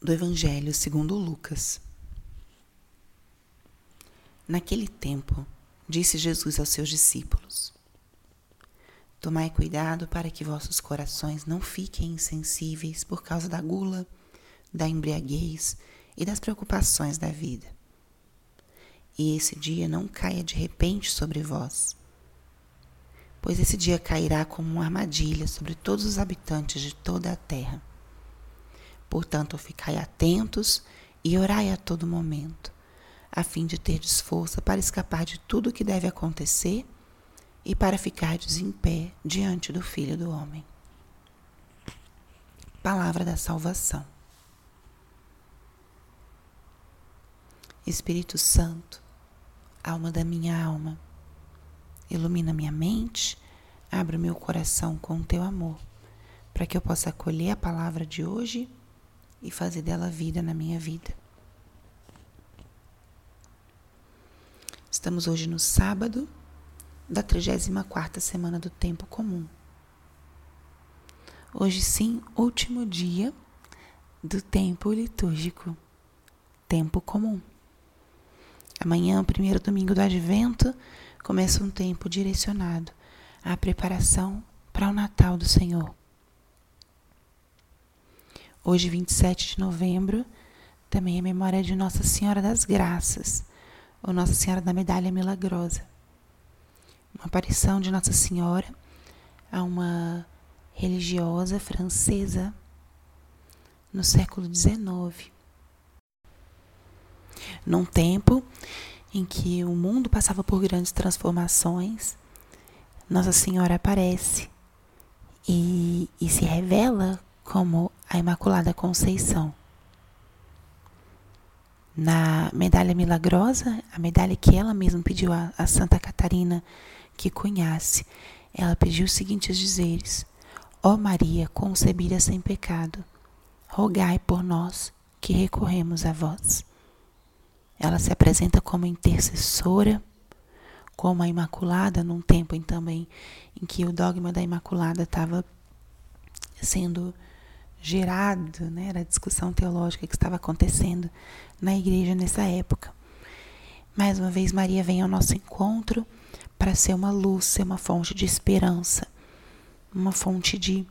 do Evangelho segundo Lucas. Naquele tempo, disse Jesus aos seus discípulos: Tomai cuidado para que vossos corações não fiquem insensíveis por causa da gula, da embriaguez e das preocupações da vida. E esse dia não caia de repente sobre vós pois esse dia cairá como uma armadilha sobre todos os habitantes de toda a terra. Portanto, ficai atentos e orai a todo momento, a fim de terdes força para escapar de tudo o que deve acontecer e para ficardes em pé diante do Filho do Homem. Palavra da Salvação. Espírito Santo, alma da minha alma, Ilumina minha mente, abre o meu coração com o teu amor, para que eu possa acolher a palavra de hoje e fazer dela vida na minha vida. Estamos hoje no sábado da 34ª semana do tempo comum. Hoje sim, último dia do tempo litúrgico, tempo comum. Amanhã, primeiro domingo do advento, começa um tempo direcionado à preparação para o Natal do Senhor. Hoje, 27 de novembro, também é memória de Nossa Senhora das Graças, ou Nossa Senhora da Medalha Milagrosa. Uma aparição de Nossa Senhora a uma religiosa francesa no século XIX. Num tempo em que o mundo passava por grandes transformações, Nossa Senhora aparece e, e se revela como a Imaculada Conceição. Na medalha milagrosa, a medalha que ela mesma pediu a, a Santa Catarina que cunhasse, ela pediu os seguintes dizeres: Ó Maria, concebida sem pecado, rogai por nós que recorremos a vós. Ela se apresenta como intercessora, como a Imaculada, num tempo em também em que o dogma da Imaculada estava sendo gerado, né, era a discussão teológica que estava acontecendo na igreja nessa época. Mais uma vez, Maria vem ao nosso encontro para ser uma luz, ser uma fonte de esperança, uma fonte de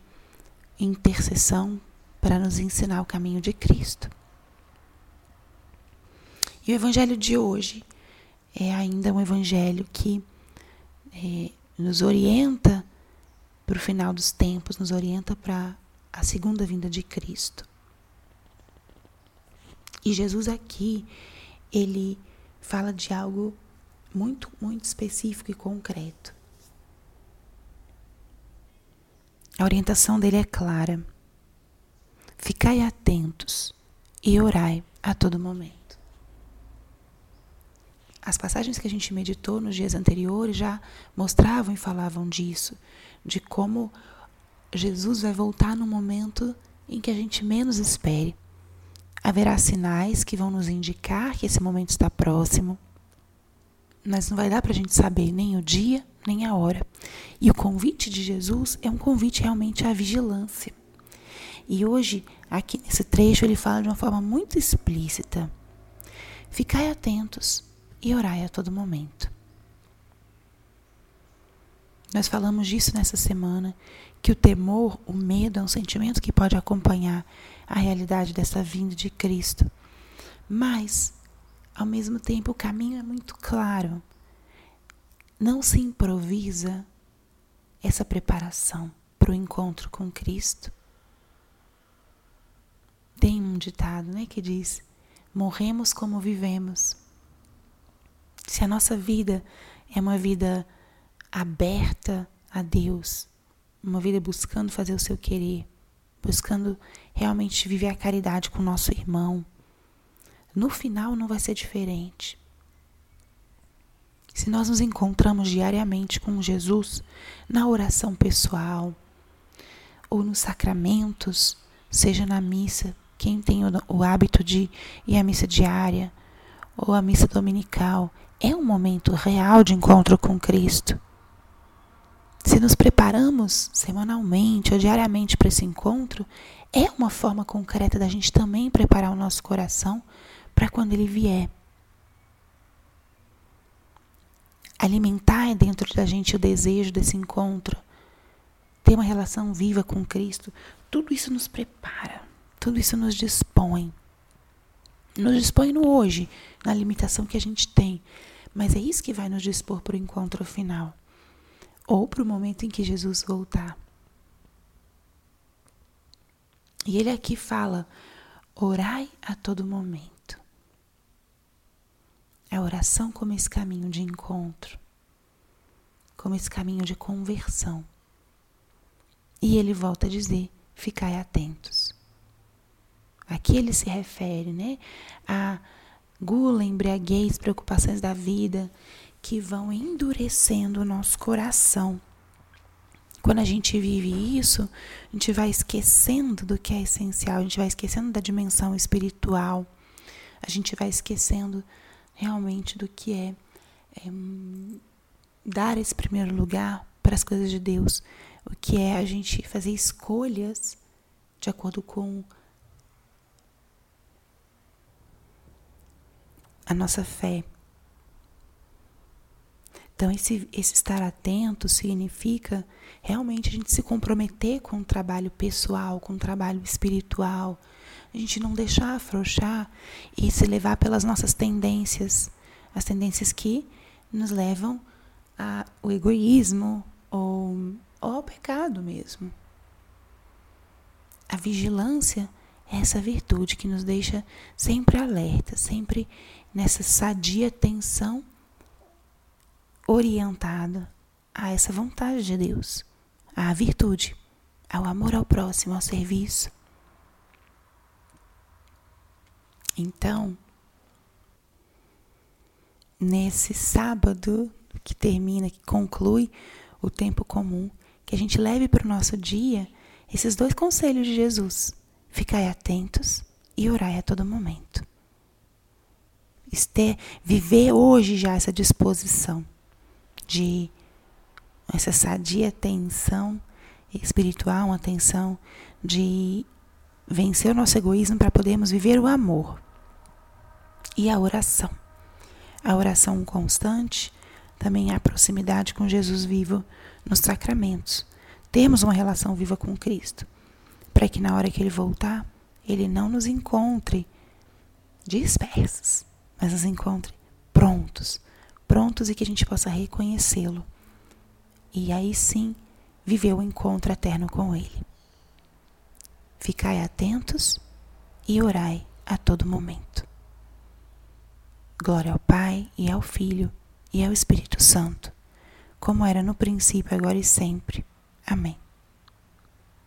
intercessão para nos ensinar o caminho de Cristo. E o evangelho de hoje é ainda um evangelho que é, nos orienta para o final dos tempos, nos orienta para a segunda vinda de Cristo. E Jesus aqui, ele fala de algo muito, muito específico e concreto. A orientação dele é clara. Ficai atentos e orai a todo momento. As passagens que a gente meditou nos dias anteriores já mostravam e falavam disso, de como Jesus vai voltar no momento em que a gente menos espere. Haverá sinais que vão nos indicar que esse momento está próximo, mas não vai dar para a gente saber nem o dia, nem a hora. E o convite de Jesus é um convite realmente à vigilância. E hoje, aqui nesse trecho, ele fala de uma forma muito explícita: ficai atentos e orai a todo momento. Nós falamos disso nessa semana, que o temor, o medo é um sentimento que pode acompanhar a realidade dessa vinda de Cristo. Mas, ao mesmo tempo, o caminho é muito claro. Não se improvisa essa preparação para o encontro com Cristo. Tem um ditado né, que diz: morremos como vivemos. Se a nossa vida é uma vida aberta a Deus, uma vida buscando fazer o seu querer, buscando realmente viver a caridade com o nosso irmão, no final não vai ser diferente. Se nós nos encontramos diariamente com Jesus na oração pessoal ou nos sacramentos, seja na missa, quem tem o, hábito de ir à missa diária ou à missa dominical, é um momento real de encontro com Cristo. Se nos preparamos semanalmente ou diariamente para esse encontro, é uma forma concreta da gente também preparar o nosso coração para quando ele vier. Alimentar dentro da gente o desejo desse encontro, ter uma relação viva com Cristo, tudo isso nos prepara, tudo isso nos dispõe. Nos dispõe no hoje, na limitação que a gente tem. Mas é isso que vai nos dispor para o encontro final ou para o momento em que Jesus voltar. E ele aqui fala: orai a todo momento. A oração como esse caminho de encontro, como esse caminho de conversão. E ele volta a dizer: ficai atentos. Aqui ele se refere né, a gula, embriaguez, preocupações da vida que vão endurecendo o nosso coração. Quando a gente vive isso, a gente vai esquecendo do que é essencial, a gente vai esquecendo da dimensão espiritual, a gente vai esquecendo realmente do que é, é dar esse primeiro lugar para as coisas de Deus, o que é a gente fazer escolhas de acordo com a nossa fé. Então, esse, esse estar atento significa realmente a gente se comprometer com o trabalho pessoal, com o trabalho espiritual, a gente não deixar afrouxar e se levar pelas nossas tendências, as tendências que nos levam ao egoísmo ou, ou ao pecado mesmo. A vigilância é essa virtude que nos deixa sempre alerta, sempre nessa sadia tensão orientada a essa vontade de Deus, à virtude, ao amor ao próximo, ao serviço. Então, nesse sábado que termina, que conclui o tempo comum, que a gente leve para o nosso dia esses dois conselhos de Jesus: ficai atentos e orai a todo momento. Este, viver hoje já essa disposição de essa sadia tensão espiritual, uma tensão de vencer o nosso egoísmo para podermos viver o amor. E a oração. A oração constante também a proximidade com Jesus vivo nos sacramentos. Temos uma relação viva com Cristo, para que na hora que ele voltar, ele não nos encontre dispersos, mas nos encontre prontos, prontos e que a gente possa reconhecê-lo. E aí sim viver o encontro eterno com Ele. Ficai atentos e orai a todo momento. Glória ao Pai e ao Filho e ao Espírito Santo, como era no princípio, agora e sempre. Amém.